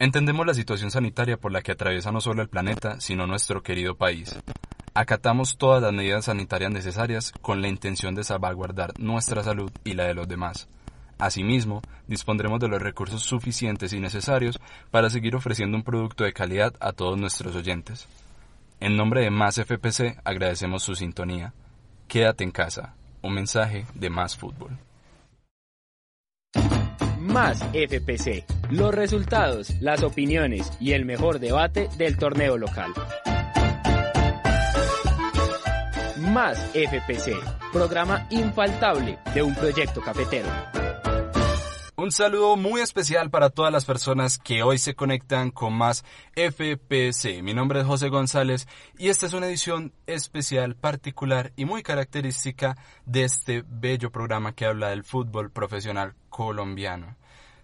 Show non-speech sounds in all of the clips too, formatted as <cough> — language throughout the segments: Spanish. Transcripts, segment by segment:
Entendemos la situación sanitaria por la que atraviesa no solo el planeta, sino nuestro querido país. Acatamos todas las medidas sanitarias necesarias con la intención de salvaguardar nuestra salud y la de los demás. Asimismo, dispondremos de los recursos suficientes y necesarios para seguir ofreciendo un producto de calidad a todos nuestros oyentes. En nombre de Más FPC agradecemos su sintonía. Quédate en casa. Un mensaje de Más Fútbol. Más FPC. Los resultados, las opiniones y el mejor debate del torneo local. Más FPC. Programa infaltable de un proyecto cafetero. Un saludo muy especial para todas las personas que hoy se conectan con más FPC. Mi nombre es José González y esta es una edición especial, particular y muy característica de este bello programa que habla del fútbol profesional colombiano.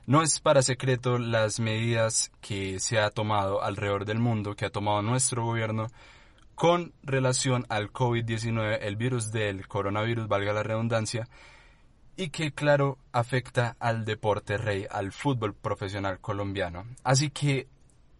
No es para secreto las medidas que se ha tomado alrededor del mundo, que ha tomado nuestro gobierno con relación al COVID-19, el virus del coronavirus, valga la redundancia, y que claro afecta al deporte rey, al fútbol profesional colombiano. Así que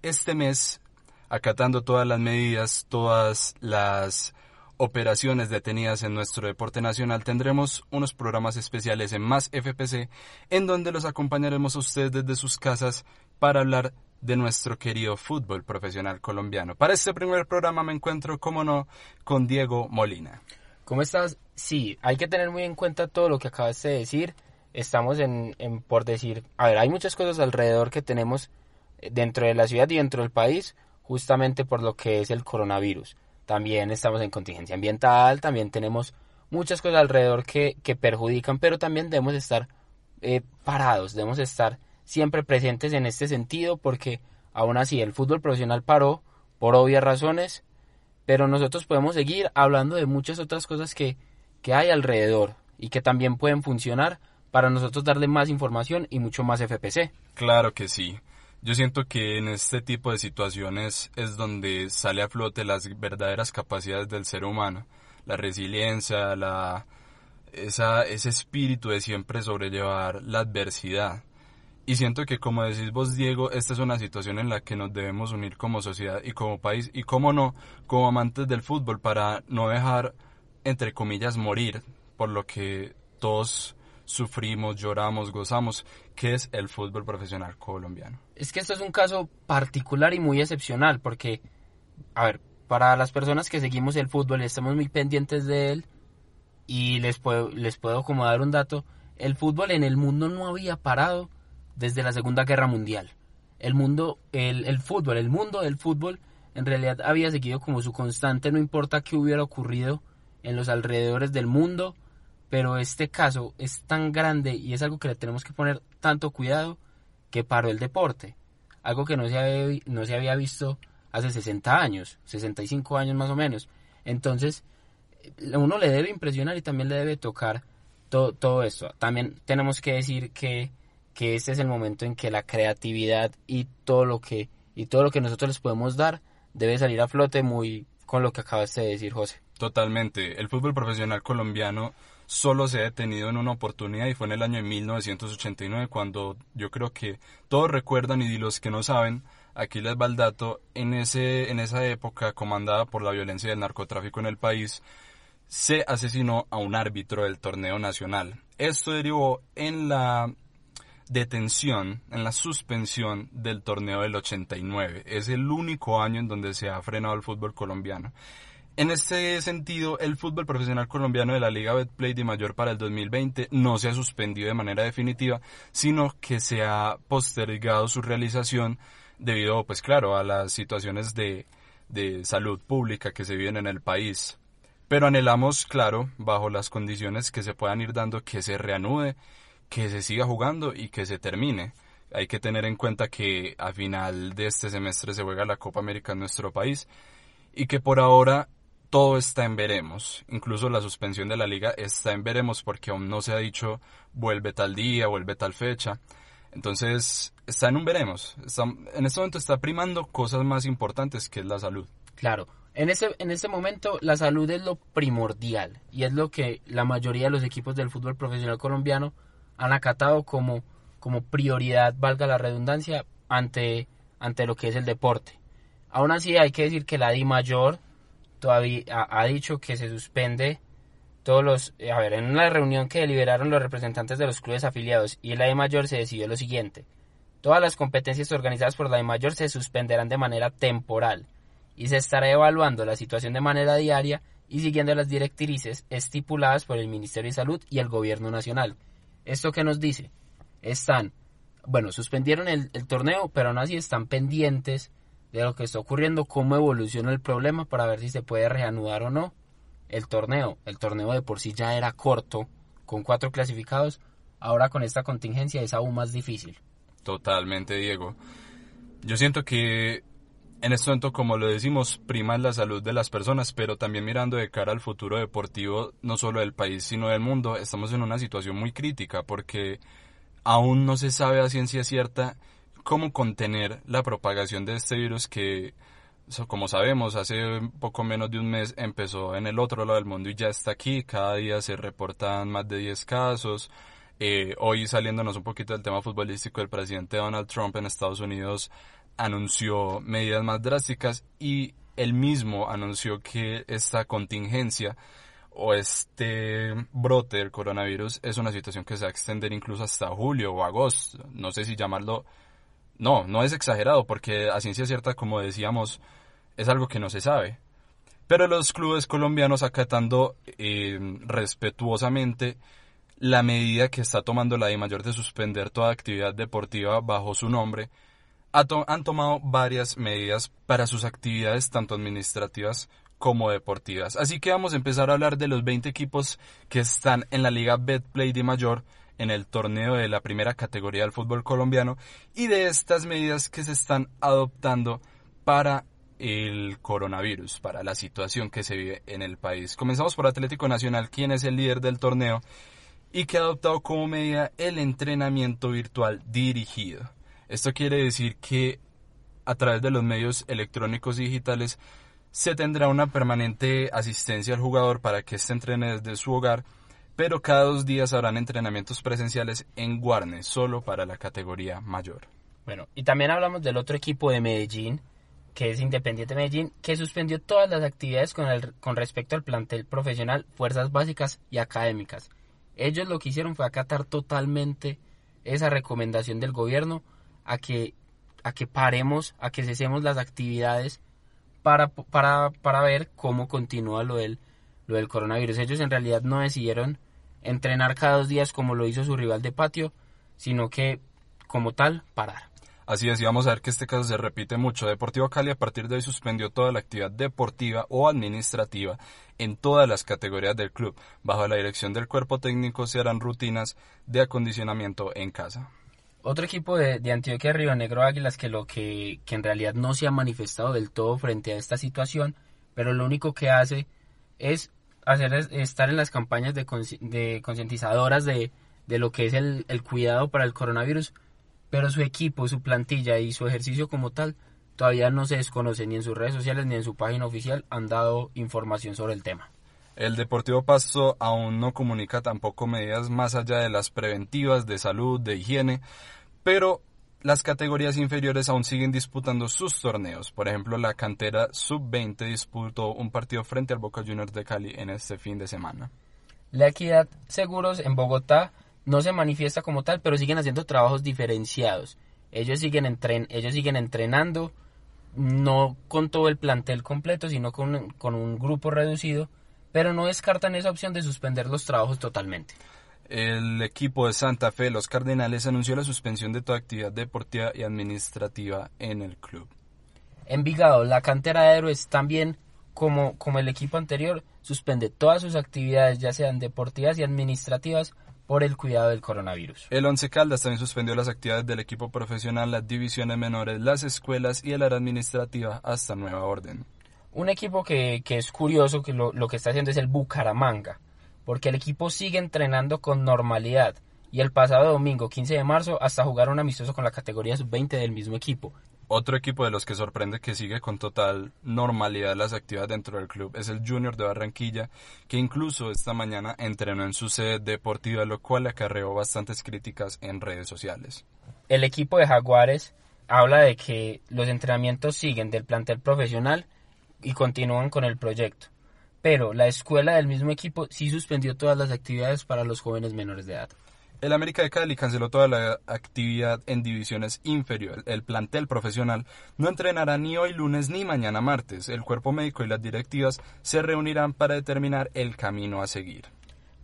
este mes, acatando todas las medidas, todas las operaciones detenidas en nuestro deporte nacional, tendremos unos programas especiales en Más FPC, en donde los acompañaremos a ustedes desde sus casas para hablar de nuestro querido fútbol profesional colombiano. Para este primer programa me encuentro, como no, con Diego Molina. ¿Cómo estás? Sí, hay que tener muy en cuenta todo lo que acabas de decir. Estamos en, en, por decir, a ver, hay muchas cosas alrededor que tenemos dentro de la ciudad y dentro del país, justamente por lo que es el coronavirus también estamos en contingencia ambiental, también tenemos muchas cosas alrededor que, que perjudican, pero también debemos estar eh, parados, debemos estar siempre presentes en este sentido porque aún así el fútbol profesional paró por obvias razones, pero nosotros podemos seguir hablando de muchas otras cosas que, que hay alrededor y que también pueden funcionar para nosotros darle más información y mucho más FPC. Claro que sí. Yo siento que en este tipo de situaciones es donde sale a flote las verdaderas capacidades del ser humano, la resiliencia, la, ese espíritu de siempre sobrellevar la adversidad. Y siento que como decís vos, Diego, esta es una situación en la que nos debemos unir como sociedad y como país, y como no, como amantes del fútbol, para no dejar, entre comillas, morir por lo que todos sufrimos, lloramos, gozamos, que es el fútbol profesional colombiano. Es que esto es un caso particular y muy excepcional porque, a ver, para las personas que seguimos el fútbol y estamos muy pendientes de él, y les puedo, les puedo como dar un dato, el fútbol en el mundo no había parado desde la Segunda Guerra Mundial. El mundo, el, el fútbol, el mundo del fútbol en realidad había seguido como su constante, no importa qué hubiera ocurrido en los alrededores del mundo, pero este caso es tan grande y es algo que le tenemos que poner tanto cuidado que paró el deporte. Algo que no se había, no se había visto hace 60 años, 65 años más o menos. Entonces, uno le debe impresionar y también le debe tocar todo, todo esto. También tenemos que decir que, que este es el momento en que la creatividad y todo lo que, y todo lo que nosotros les podemos dar debe salir a flote muy con lo que acabaste de decir, José. Totalmente. El fútbol profesional colombiano solo se ha detenido en una oportunidad y fue en el año de 1989 cuando yo creo que todos recuerdan y los que no saben, aquí les va el dato, en, ese, en esa época comandada por la violencia del narcotráfico en el país, se asesinó a un árbitro del torneo nacional. Esto derivó en la detención, en la suspensión del torneo del 89. Es el único año en donde se ha frenado el fútbol colombiano. En este sentido, el fútbol profesional colombiano de la Liga Betplay de Mayor para el 2020 no se ha suspendido de manera definitiva, sino que se ha postergado su realización debido, pues claro, a las situaciones de, de salud pública que se viven en el país. Pero anhelamos, claro, bajo las condiciones que se puedan ir dando, que se reanude, que se siga jugando y que se termine. Hay que tener en cuenta que a final de este semestre se juega la Copa América en nuestro país y que por ahora todo está en veremos. Incluso la suspensión de la liga está en veremos porque aún no se ha dicho vuelve tal día, vuelve tal fecha. Entonces está en un veremos. en este momento está primando cosas más importantes que es la salud. Claro. En ese, en este momento la salud es lo primordial y es lo que la mayoría de los equipos del fútbol profesional colombiano han acatado como, como prioridad, valga la redundancia, ante, ante lo que es el deporte. Aún así hay que decir que la Di Mayor todavía ha, dicho que se suspende todos los... A ver, en una reunión que deliberaron los representantes de los clubes afiliados y la Di Mayor se decidió lo siguiente. Todas las competencias organizadas por la Di Mayor se suspenderán de manera temporal y se estará evaluando la situación de manera diaria y siguiendo las directrices estipuladas por el Ministerio de Salud y el Gobierno Nacional. ¿Esto qué nos dice? Están, bueno, suspendieron el, torneo, pero aún así están pendientes de lo que está ocurriendo, cómo evoluciona el problema para ver si se puede reanudar o no el torneo. El torneo de por sí ya era corto, con cuatro clasificados, ahora con esta contingencia es aún más difícil. Totalmente, Diego. Yo siento que en este momento, como lo decimos, prima la salud de las personas, pero también mirando de cara al futuro deportivo, no solo del país, sino del mundo, estamos en una situación muy crítica porque aún no se sabe a ciencia cierta cómo contener la propagación de este virus que, como sabemos, hace poco menos de un mes empezó en el otro lado del mundo y ya está aquí. Cada día se reportan más de 10 casos. Eh, hoy saliéndonos un poquito del tema futbolístico, el presidente Donald Trump en Estados Unidos anunció medidas más drásticas y él mismo anunció que esta contingencia o este brote del coronavirus es una situación que se va a extender incluso hasta julio o agosto. No sé si llamarlo... No, no es exagerado porque a ciencia cierta, como decíamos, es algo que no se sabe. Pero los clubes colombianos acatando eh, respetuosamente la medida que está tomando la de Mayor de suspender toda actividad deportiva bajo su nombre, han tomado varias medidas para sus actividades tanto administrativas como deportivas. Así que vamos a empezar a hablar de los 20 equipos que están en la Liga Betplay de Mayor en el torneo de la primera categoría del fútbol colombiano y de estas medidas que se están adoptando para el coronavirus, para la situación que se vive en el país. Comenzamos por Atlético Nacional, quien es el líder del torneo y que ha adoptado como medida el entrenamiento virtual dirigido. Esto quiere decir que a través de los medios electrónicos digitales se tendrá una permanente asistencia al jugador para que éste entrene desde su hogar, pero cada dos días habrán entrenamientos presenciales en Guarne, solo para la categoría mayor. Bueno, y también hablamos del otro equipo de Medellín, que es Independiente Medellín, que suspendió todas las actividades con, el, con respecto al plantel profesional, fuerzas básicas y académicas. Ellos lo que hicieron fue acatar totalmente esa recomendación del gobierno a que, a que paremos, a que cesemos las actividades para, para, para ver cómo continúa lo del, lo del coronavirus. Ellos en realidad no decidieron entrenar cada dos días como lo hizo su rival de patio, sino que como tal parar. Así es, y vamos a ver que este caso se repite mucho. Deportivo Cali a partir de hoy suspendió toda la actividad deportiva o administrativa en todas las categorías del club. Bajo la dirección del cuerpo técnico se harán rutinas de acondicionamiento en casa. Otro equipo de, de, Antioquia Río Negro Águilas que lo que, que en realidad no se ha manifestado del todo frente a esta situación, pero lo único que hace es hacer estar en las campañas de, de concientizadoras de, de, lo que es el, el cuidado para el coronavirus, pero su equipo, su plantilla y su ejercicio como tal todavía no se desconoce ni en sus redes sociales ni en su página oficial han dado información sobre el tema. El Deportivo Pasto aún no comunica tampoco medidas más allá de las preventivas de salud, de higiene, pero las categorías inferiores aún siguen disputando sus torneos. Por ejemplo, la cantera sub-20 disputó un partido frente al Boca Juniors de Cali en este fin de semana. La Equidad Seguros en Bogotá no se manifiesta como tal, pero siguen haciendo trabajos diferenciados. Ellos siguen, entren ellos siguen entrenando, no con todo el plantel completo, sino con, con un grupo reducido pero no descartan esa opción de suspender los trabajos totalmente. El equipo de Santa Fe, los Cardenales, anunció la suspensión de toda actividad deportiva y administrativa en el club. Envigado, la cantera de héroes también, como, como el equipo anterior, suspende todas sus actividades, ya sean deportivas y administrativas, por el cuidado del coronavirus. El Once Caldas también suspendió las actividades del equipo profesional, las divisiones menores, las escuelas y el área administrativa hasta nueva orden. Un equipo que, que es curioso que lo, lo que está haciendo es el Bucaramanga, porque el equipo sigue entrenando con normalidad y el pasado domingo 15 de marzo hasta jugar un amistoso con la categoría sub-20 del mismo equipo. Otro equipo de los que sorprende que sigue con total normalidad las actividades dentro del club es el Junior de Barranquilla, que incluso esta mañana entrenó en su sede deportiva, lo cual acarreó bastantes críticas en redes sociales. El equipo de Jaguares habla de que los entrenamientos siguen del plantel profesional y continúan con el proyecto, pero la escuela del mismo equipo sí suspendió todas las actividades para los jóvenes menores de edad. El América de Cali canceló toda la actividad en divisiones inferiores. El plantel profesional no entrenará ni hoy lunes ni mañana martes. El cuerpo médico y las directivas se reunirán para determinar el camino a seguir.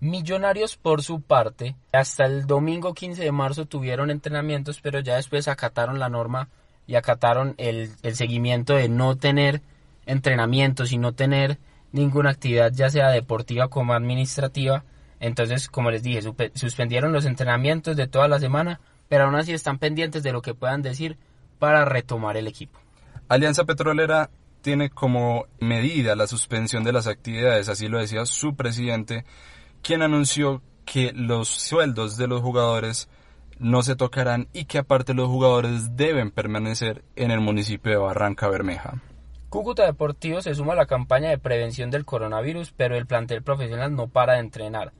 Millonarios, por su parte, hasta el domingo 15 de marzo tuvieron entrenamientos, pero ya después acataron la norma y acataron el, el seguimiento de no tener entrenamientos y no tener ninguna actividad, ya sea deportiva como administrativa, entonces, como les dije, suspendieron los entrenamientos de toda la semana, pero aún así están pendientes de lo que puedan decir para retomar el equipo. Alianza Petrolera tiene como medida la suspensión de las actividades, así lo decía su presidente, quien anunció que los sueldos de los jugadores no se tocarán y que aparte los jugadores deben permanecer en el municipio de Barranca Bermeja. Cúcuta Deportivo se suma a la campaña de prevención del coronavirus, pero el plantel profesional no para de entrenar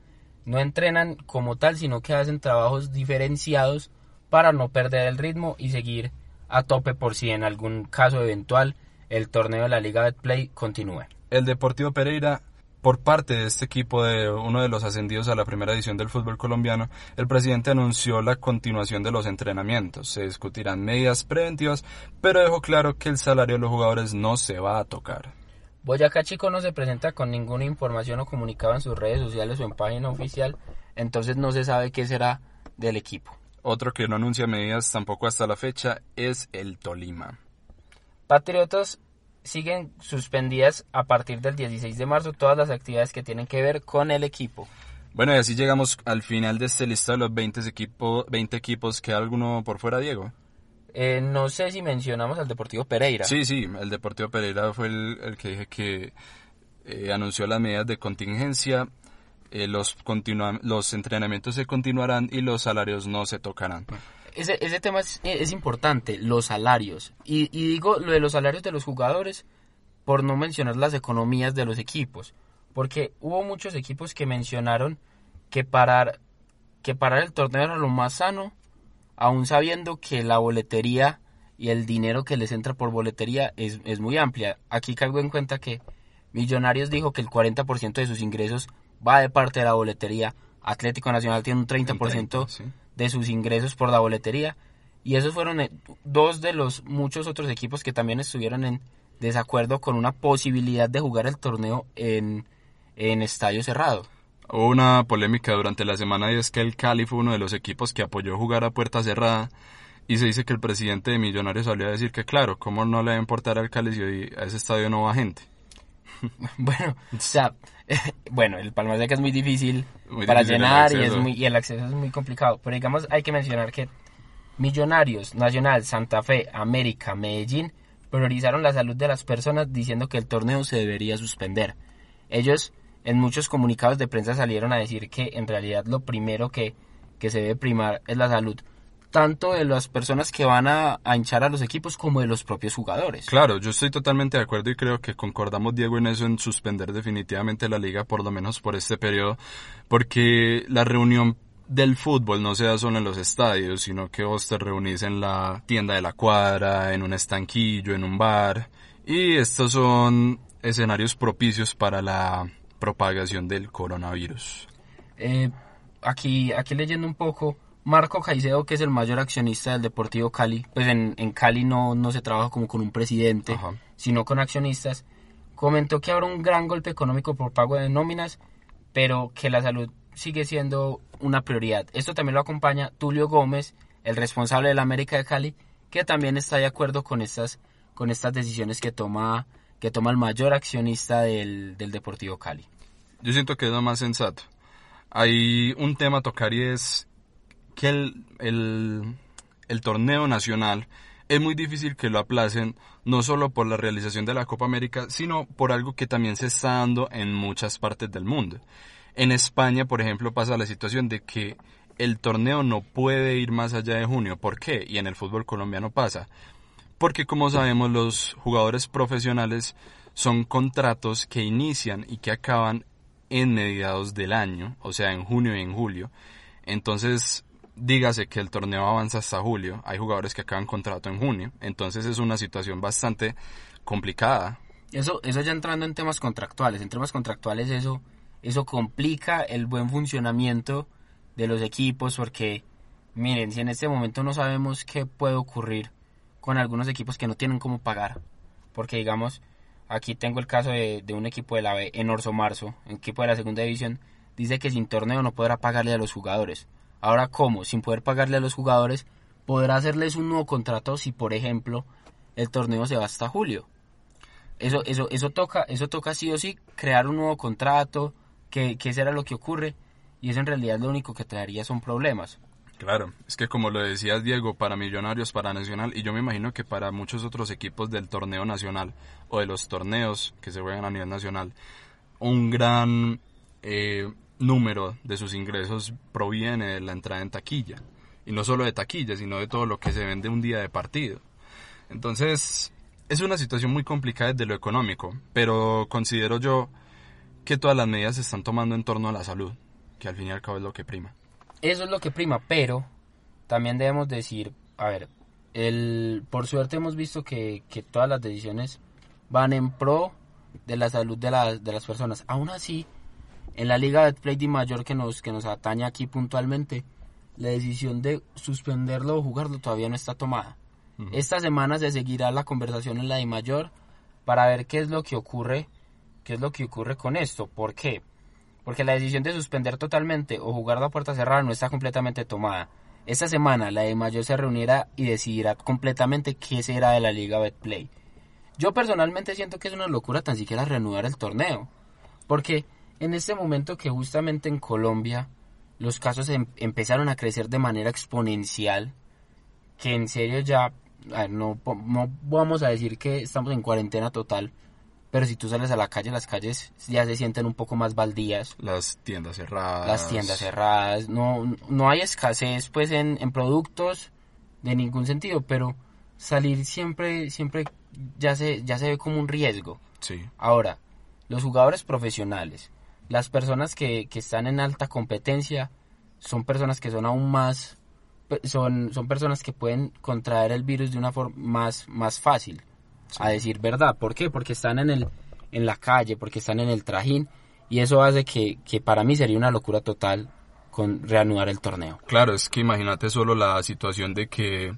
no entrenan como tal, sino que hacen trabajos diferenciados para no perder el ritmo y seguir a tope por si en algún caso eventual el torneo de la Liga Betplay continúe. El Deportivo Pereira, por parte de este equipo de uno de los ascendidos a la primera edición del fútbol colombiano, el presidente anunció la continuación de los entrenamientos. Se discutirán medidas preventivas, pero dejó claro que el salario de los jugadores no se va a tocar. Boyacá Chico no se presenta con ninguna información o comunicado en sus redes sociales o en página oficial, entonces no se sabe qué será del equipo. Otro que no anuncia medidas tampoco hasta la fecha es el Tolima. Patriotas siguen suspendidas a partir del 16 de marzo todas las actividades que tienen que ver con el equipo. Bueno, y así llegamos al final de este listado de los 20, equipo, 20 equipos. ¿Queda alguno por fuera, Diego? Eh, no sé si mencionamos al Deportivo Pereira. Sí, sí, el Deportivo Pereira fue el, que dije que eh, anunció las medidas de contingencia. Eh, los, los entrenamientos se continuarán y los salarios no se tocarán. Ese, ese tema es, importante, los salarios. Y, y, digo lo de los salarios de los jugadores por no mencionar las economías de los equipos. Porque hubo muchos equipos que mencionaron que parar, que parar el torneo era lo más sano aún sabiendo que la boletería y el dinero que les entra por boletería es, muy amplia. Aquí caigo en cuenta que Millonarios dijo que el 40% de sus ingresos va de parte de la boletería. Atlético Nacional tiene un 30%, de sus ingresos por la boletería. Y esos fueron eh, dos de los muchos otros equipos que también estuvieron en desacuerdo con una posibilidad de jugar el torneo en, en estadio cerrado. Hubo una polémica durante la semana y es que el Cali fue uno de los equipos que apoyó jugar a puerta cerrada y se dice que el presidente de Millonarios salió a decir que claro, ¿cómo no le va a importar al Cali si a ese estadio no va gente? <laughs> bueno, o sea, <laughs> bueno, el Palma Seca es muy difícil para llenar y, es muy, y el acceso es muy complicado, pero digamos hay que mencionar que Millonarios, Nacional, Santa Fe, América, Medellín priorizaron la salud de las personas diciendo que el torneo se debería suspender. Ellos en muchos comunicados de prensa salieron a decir que en realidad lo primero que, se debe primar es la salud tanto de las personas que van a, hinchar a los equipos como de los propios jugadores. Claro, yo estoy totalmente de acuerdo y creo que concordamos, Diego, en eso, en suspender definitivamente la liga, por lo menos por este periodo, porque la reunión del fútbol no se da solo en los estadios, sino que vos te reunís en la tienda de la cuadra, en un estanquillo, en un bar, y estos son escenarios propicios para la propagación del coronavirus. Eh, aquí, aquí leyendo un poco, Marco Caicedo, que es el mayor accionista del Deportivo Cali, pues en, Cali no, no se trabaja como con un presidente, sino con accionistas, comentó que habrá un gran golpe económico por pago de nóminas, pero que la salud sigue siendo una prioridad. Esto también lo acompaña Tulio Gómez, el responsable de la América de Cali, que también está de acuerdo con estas, con estas decisiones que toma que toma el mayor accionista del, Deportivo Cali. Yo siento que es lo más sensato. hay un tema a tocar y es que el, el, torneo nacional es muy difícil que lo aplacen, no solo por la realización de la Copa América, sino por algo que también se está dando en muchas partes del mundo. En España, por ejemplo, pasa la situación de que el torneo no puede ir más allá de junio. ¿Por qué? Y en el fútbol colombiano pasa. Porque como sabemos, los jugadores profesionales son contratos que inician y que acaban en mediados del año, o sea, en junio y en julio. Entonces, dígase que el torneo avanza hasta julio, hay jugadores que acaban contrato en junio, entonces es una situación bastante complicada. Eso, eso ya entrando en temas contractuales, en temas contractuales eso, eso complica el buen funcionamiento de los equipos porque, miren, si en este momento no sabemos qué puede ocurrir con algunos equipos que no tienen cómo pagar, porque digamos, aquí tengo el caso de, de un equipo de la B en Orso Marzo, un equipo de la segunda división, dice que sin torneo no podrá pagarle a los jugadores Ahora, ¿cómo? Sin poder pagarle a los jugadores, podrá hacerles un nuevo contrato si, por ejemplo, el torneo se va hasta julio. Eso, eso, eso toca, eso toca sí o sí, crear un nuevo contrato, que, que será lo que ocurre, y eso en realidad lo único que traería son problemas. Claro, es que como lo decías Diego, para Millonarios, para Nacional, y yo me imagino que para muchos otros equipos del torneo nacional o de los torneos que se juegan a nivel nacional, un gran eh, número de sus ingresos proviene de la entrada en taquilla. Y no solo de taquilla, sino de todo lo que se vende un día de partido. Entonces, es una situación muy complicada desde lo económico, pero considero yo que todas las medidas se están tomando en torno a la salud, que al fin y al cabo es lo que prima. Eso es lo que prima, pero también debemos decir, a ver, el, por suerte hemos visto que, que todas las decisiones van en pro de la salud de, de las personas. Aún así, en la Liga de Play de Mayor que nos, que nos atañe aquí puntualmente, la decisión de suspenderlo o jugarlo todavía no está tomada. Esta semana se seguirá la conversación en la de Mayor para ver qué es lo que ocurre, qué es lo que ocurre con esto. ¿Por qué? Porque la decisión de suspender totalmente o jugar la puerta cerrada no está completamente tomada. Esta semana la de Mayor se reunirá y decidirá completamente qué será de la Liga Betplay. Yo personalmente siento que es una locura tan siquiera reanudar el torneo. Porque en este momento que justamente en Colombia los casos em, empezaron a crecer de manera exponencial, que en serio ya, no, no vamos a decir que estamos en cuarentena total, pero si tú sales a la calle, las calles ya se sienten un poco más baldías. Las tiendas cerradas. Las tiendas cerradas. No, no hay escasez pues en, en productos de ningún sentido, pero salir siempre, siempre ya se, ya se ve como un riesgo. Sí. Ahora, los jugadores profesionales, las personas que, que están en alta competencia son personas que son aún más, son, son personas que pueden contraer el virus de una forma más, más fácil, a decir verdad. ¿Por qué? Porque están en, el, en la calle, porque están en el trajín, y eso hace que, que para mí sería una locura total con reanudar el torneo. Claro, es que imagínate solo la situación de que,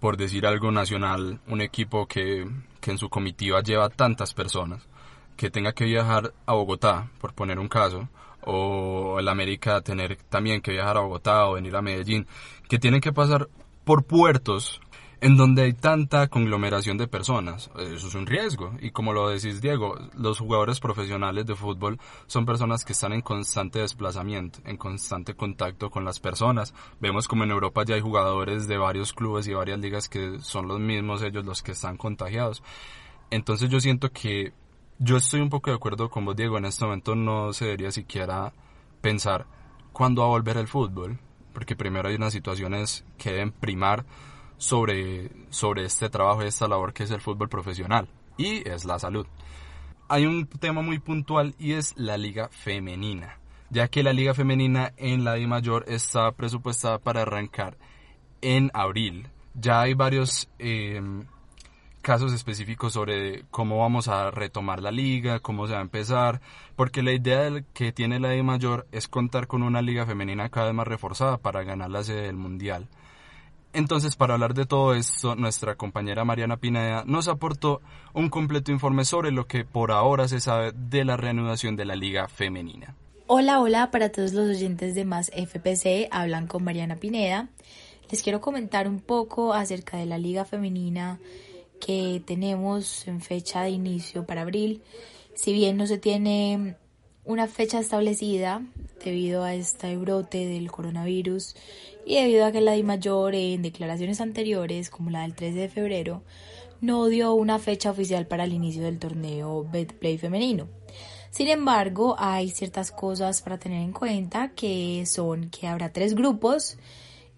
por decir algo nacional, un equipo que, que en su comitiva lleva tantas personas, que tenga que viajar a Bogotá, por poner un caso, o el América tener también que viajar a Bogotá o venir a Medellín, que tienen que pasar por puertos en donde hay tanta conglomeración de personas. Eso es un riesgo. Y como lo decís, Diego, los jugadores profesionales de fútbol son personas que están en constante desplazamiento, en constante contacto con las personas. Vemos como en Europa ya hay jugadores de varios clubes y varias ligas que son los mismos ellos los que están contagiados. Entonces yo siento que yo estoy un poco de acuerdo con vos, Diego. En este momento no se debería siquiera pensar cuándo va a volver el fútbol, porque primero hay unas situaciones que deben primar sobre, sobre este trabajo y esta labor que es el fútbol profesional, y es la salud. Hay un tema muy puntual y es la liga femenina, ya que la liga femenina en la D mayor está presupuestada para arrancar en abril. Ya hay varios eh, casos específicos sobre cómo vamos a retomar la liga, cómo se va a empezar, porque la idea que tiene la de mayor es contar con una liga femenina cada vez más reforzada para ganar la sede del mundial. Entonces, para hablar de todo esto, nuestra compañera Mariana Pineda nos aportó un completo informe sobre lo que por ahora se sabe de la reanudación de la liga femenina. Hola, hola para todos los oyentes de Más FPC, hablan con Mariana Pineda. Les quiero comentar un poco acerca de la liga femenina que tenemos en fecha de inicio para abril. Si bien no se tiene una fecha establecida debido a este brote del coronavirus y debido a que la DIMAYOR en declaraciones anteriores, como la del 13 de febrero, no dio una fecha oficial para el inicio del torneo Betplay femenino. Sin embargo, hay ciertas cosas para tener en cuenta que son que habrá tres grupos,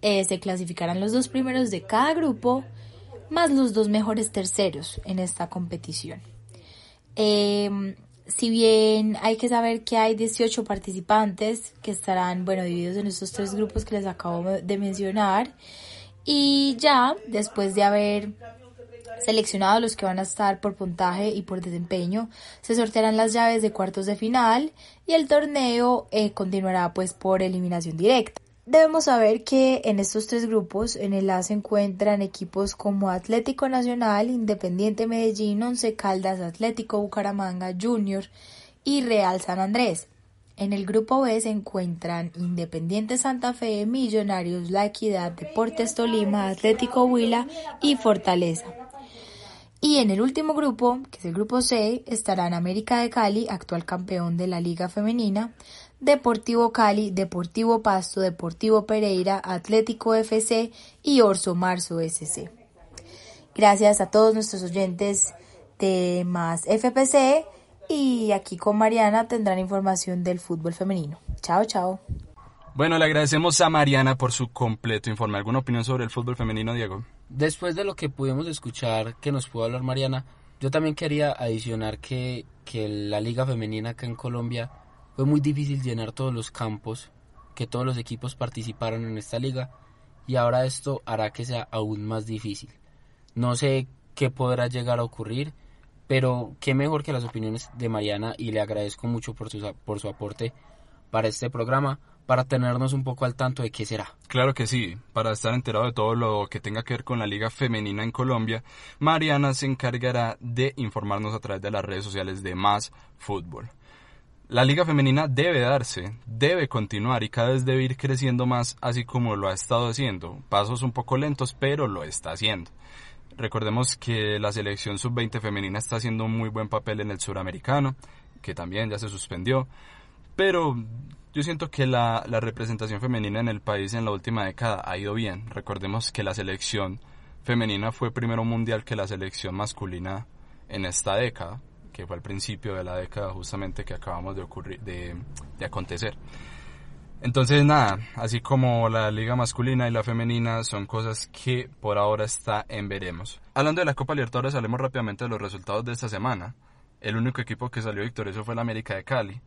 eh, se clasificarán los dos primeros de cada grupo, más los dos mejores terceros en esta competición. Em, si bien hay que saber que hay 18 participantes que estarán, bueno, divididos en estos tres grupos que les acabo de mencionar, y ya después de haber seleccionado los que van a estar por puntaje y por desempeño, se sortearán las llaves de cuartos de final y el torneo eh, continuará pues por eliminación directa. Debemos saber que en estos tres grupos en el A se encuentran equipos como Atlético Nacional, Independiente Medellín, Once Caldas, Atlético Bucaramanga, Junior y Real San Andrés. En el grupo B se encuentran Independiente Santa Fe, Millonarios, La Equidad, Deportes Tolima, Atlético Huila y Fortaleza. Y en el último grupo, que es el grupo C, estarán América de Cali, actual campeón de la Liga Femenina, Deportivo Cali, Deportivo Pasto, Deportivo Pereira, Atlético FC y Orso Marzo SC. Gracias a todos nuestros oyentes de Más FPC y aquí con Mariana tendrán información del fútbol femenino. Chao, chao. Bueno, le agradecemos a Mariana por su completo informe. ¿Alguna opinión sobre el fútbol femenino, Diego? Después de lo que pudimos escuchar que nos pudo hablar Mariana, yo también quería adicionar que, que la liga femenina acá en Colombia fue muy difícil llenar todos los campos, que todos los equipos participaron en esta liga y ahora esto hará que sea aún más difícil. No sé qué podrá llegar a ocurrir, pero qué mejor que las opiniones de Mariana y le agradezco mucho por su, por su aporte para este programa para tenernos un poco al tanto de qué será. Claro que sí, para estar enterado de todo lo que tenga que ver con la liga femenina en Colombia, Mariana se encargará de informarnos a través de las redes sociales de Más Fútbol. La liga femenina debe darse, debe continuar y cada vez debe ir creciendo más así como lo ha estado haciendo. Pasos un poco lentos, pero lo está haciendo. Recordemos que la selección sub-20 femenina está haciendo un muy buen papel en el suramericano, que también ya se suspendió, pero yo siento que la, la representación femenina en el país en la última década ha ido bien. Recordemos que la selección femenina fue primero mundial que la selección masculina en esta década que fue al principio de la década justamente que acabamos de, ocurrir, de, de acontecer. Entonces nada, así como la liga masculina y la femenina son cosas que por ahora está en veremos. Hablando de la Copa Libertadores, hablemos rápidamente de los resultados de esta semana. El único equipo que salió victorioso fue el América de Cali.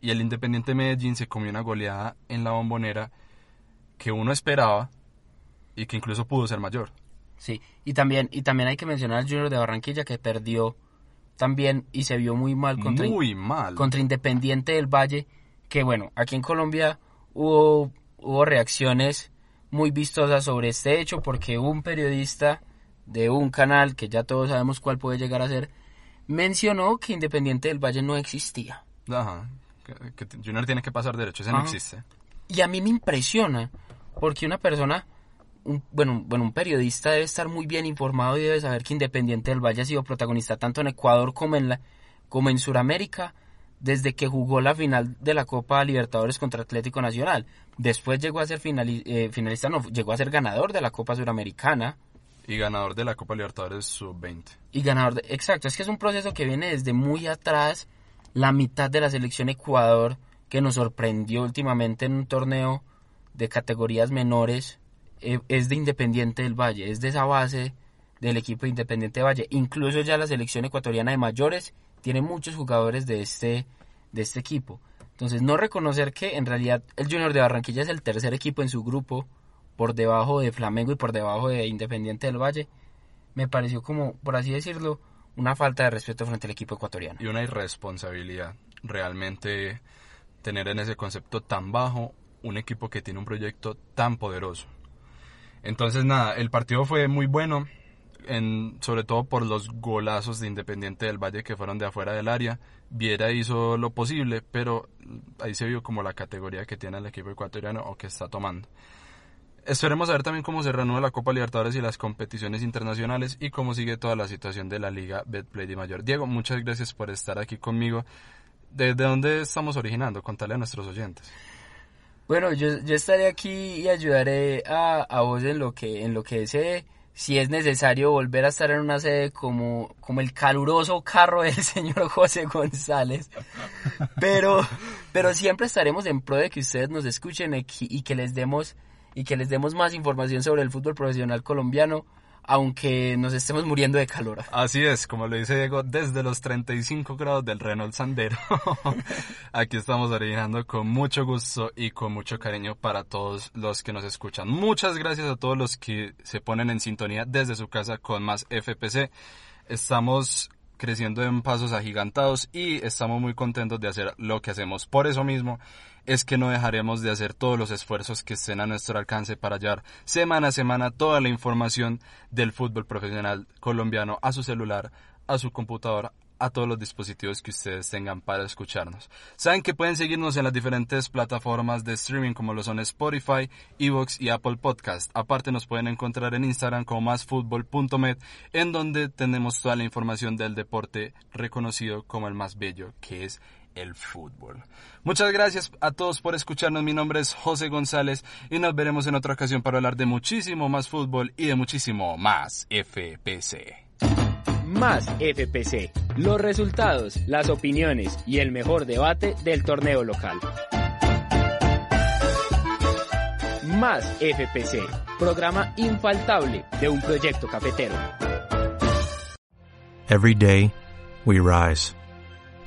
Y el Independiente Medellín se comió una goleada en la bombonera que uno esperaba y que incluso pudo ser mayor. Sí, y también, y también hay que mencionar al Junior de Barranquilla que perdió también y se vio muy mal contra, muy mal. contra Independiente del Valle, que bueno, aquí en Colombia hubo, hubo reacciones muy vistosas sobre este hecho porque un periodista de un canal, que ya todos sabemos cuál puede llegar a ser, mencionó que Independiente del Valle no existía. Ajá, que, Junior tiene que pasar derecho, ese no existe. Y a mí me impresiona, porque una persona un, bueno, bueno, un periodista debe estar muy bien informado y debe saber que Independiente del Valle ha sido protagonista tanto en Ecuador como en, la, como en Sudamérica desde que jugó la final de la Copa Libertadores contra Atlético Nacional. Después llegó a ser eh, finalista, no, llegó a ser ganador de la Copa Suramericana. Y ganador de la Copa Libertadores Sub-20. Y ganador, de, exacto, es que es un proceso que viene desde muy atrás, la mitad de la selección Ecuador, que nos sorprendió últimamente en un torneo de categorías menores, eh, es de Independiente del Valle, es de esa base del equipo de Independiente del Valle. Incluso ya la selección ecuatoriana de mayores tiene muchos jugadores de este, de este equipo. Entonces, no reconocer que en realidad el Junior de Barranquilla es el tercer equipo en su grupo, por debajo de Flamengo y por debajo de Independiente del Valle, me pareció como, por así decirlo, una falta de respeto frente al equipo ecuatoriano. Y una irresponsabilidad, realmente tener en ese concepto tan bajo un equipo que tiene un proyecto tan poderoso. Entonces nada, el partido fue muy bueno, en, sobre todo por los golazos de Independiente del Valle que fueron de afuera del área. Viera hizo lo posible, pero ahí se vio como la categoría que tiene el equipo ecuatoriano o que está tomando. Esperemos a ver también cómo se reanuda la Copa Libertadores y las competiciones internacionales y cómo sigue toda la situación de la Liga Betplay de Mayor. Diego, muchas gracias por estar aquí conmigo. ¿De, dónde estamos originando? Contale a nuestros oyentes. Bueno, yo, yo estaré aquí y ayudaré a, a vos en lo que en lo que desee. Si es necesario volver a estar en una sede como, como el caluroso carro del <laughs> señor José González. Pero, pero siempre estaremos en pro de que ustedes nos escuchen y que les demos y que les demos más información sobre el fútbol profesional colombiano aunque nos estemos muriendo de calor. Así es, como lo dice Diego, desde los 35 grados del Renault Sandero. <laughs> Aquí estamos originando con mucho gusto y con mucho cariño para todos los que nos escuchan. Muchas gracias a todos los que se ponen en sintonía desde su casa con más FPC. Estamos creciendo en pasos agigantados y estamos muy contentos de hacer lo que hacemos. Por eso mismo es que no dejaremos de hacer todos los esfuerzos que estén a nuestro alcance para hallar semana a semana toda la información del fútbol profesional colombiano a su celular, a su computadora, a todos los dispositivos que ustedes tengan para escucharnos. Saben que pueden seguirnos en las diferentes plataformas de streaming como lo son Spotify, Evox y Apple Podcast. Aparte nos pueden encontrar en Instagram como másfutbol.met en donde tenemos toda la información del deporte reconocido como el más bello que es el fútbol. Muchas gracias a todos por escucharnos. Mi nombre es José González y nos veremos en otra ocasión para hablar de muchísimo más fútbol y de muchísimo más FPC. Más FPC. Los resultados, las opiniones y el mejor debate del torneo local. Más FPC. Programa infaltable de un proyecto cafetero. Every day, we rise.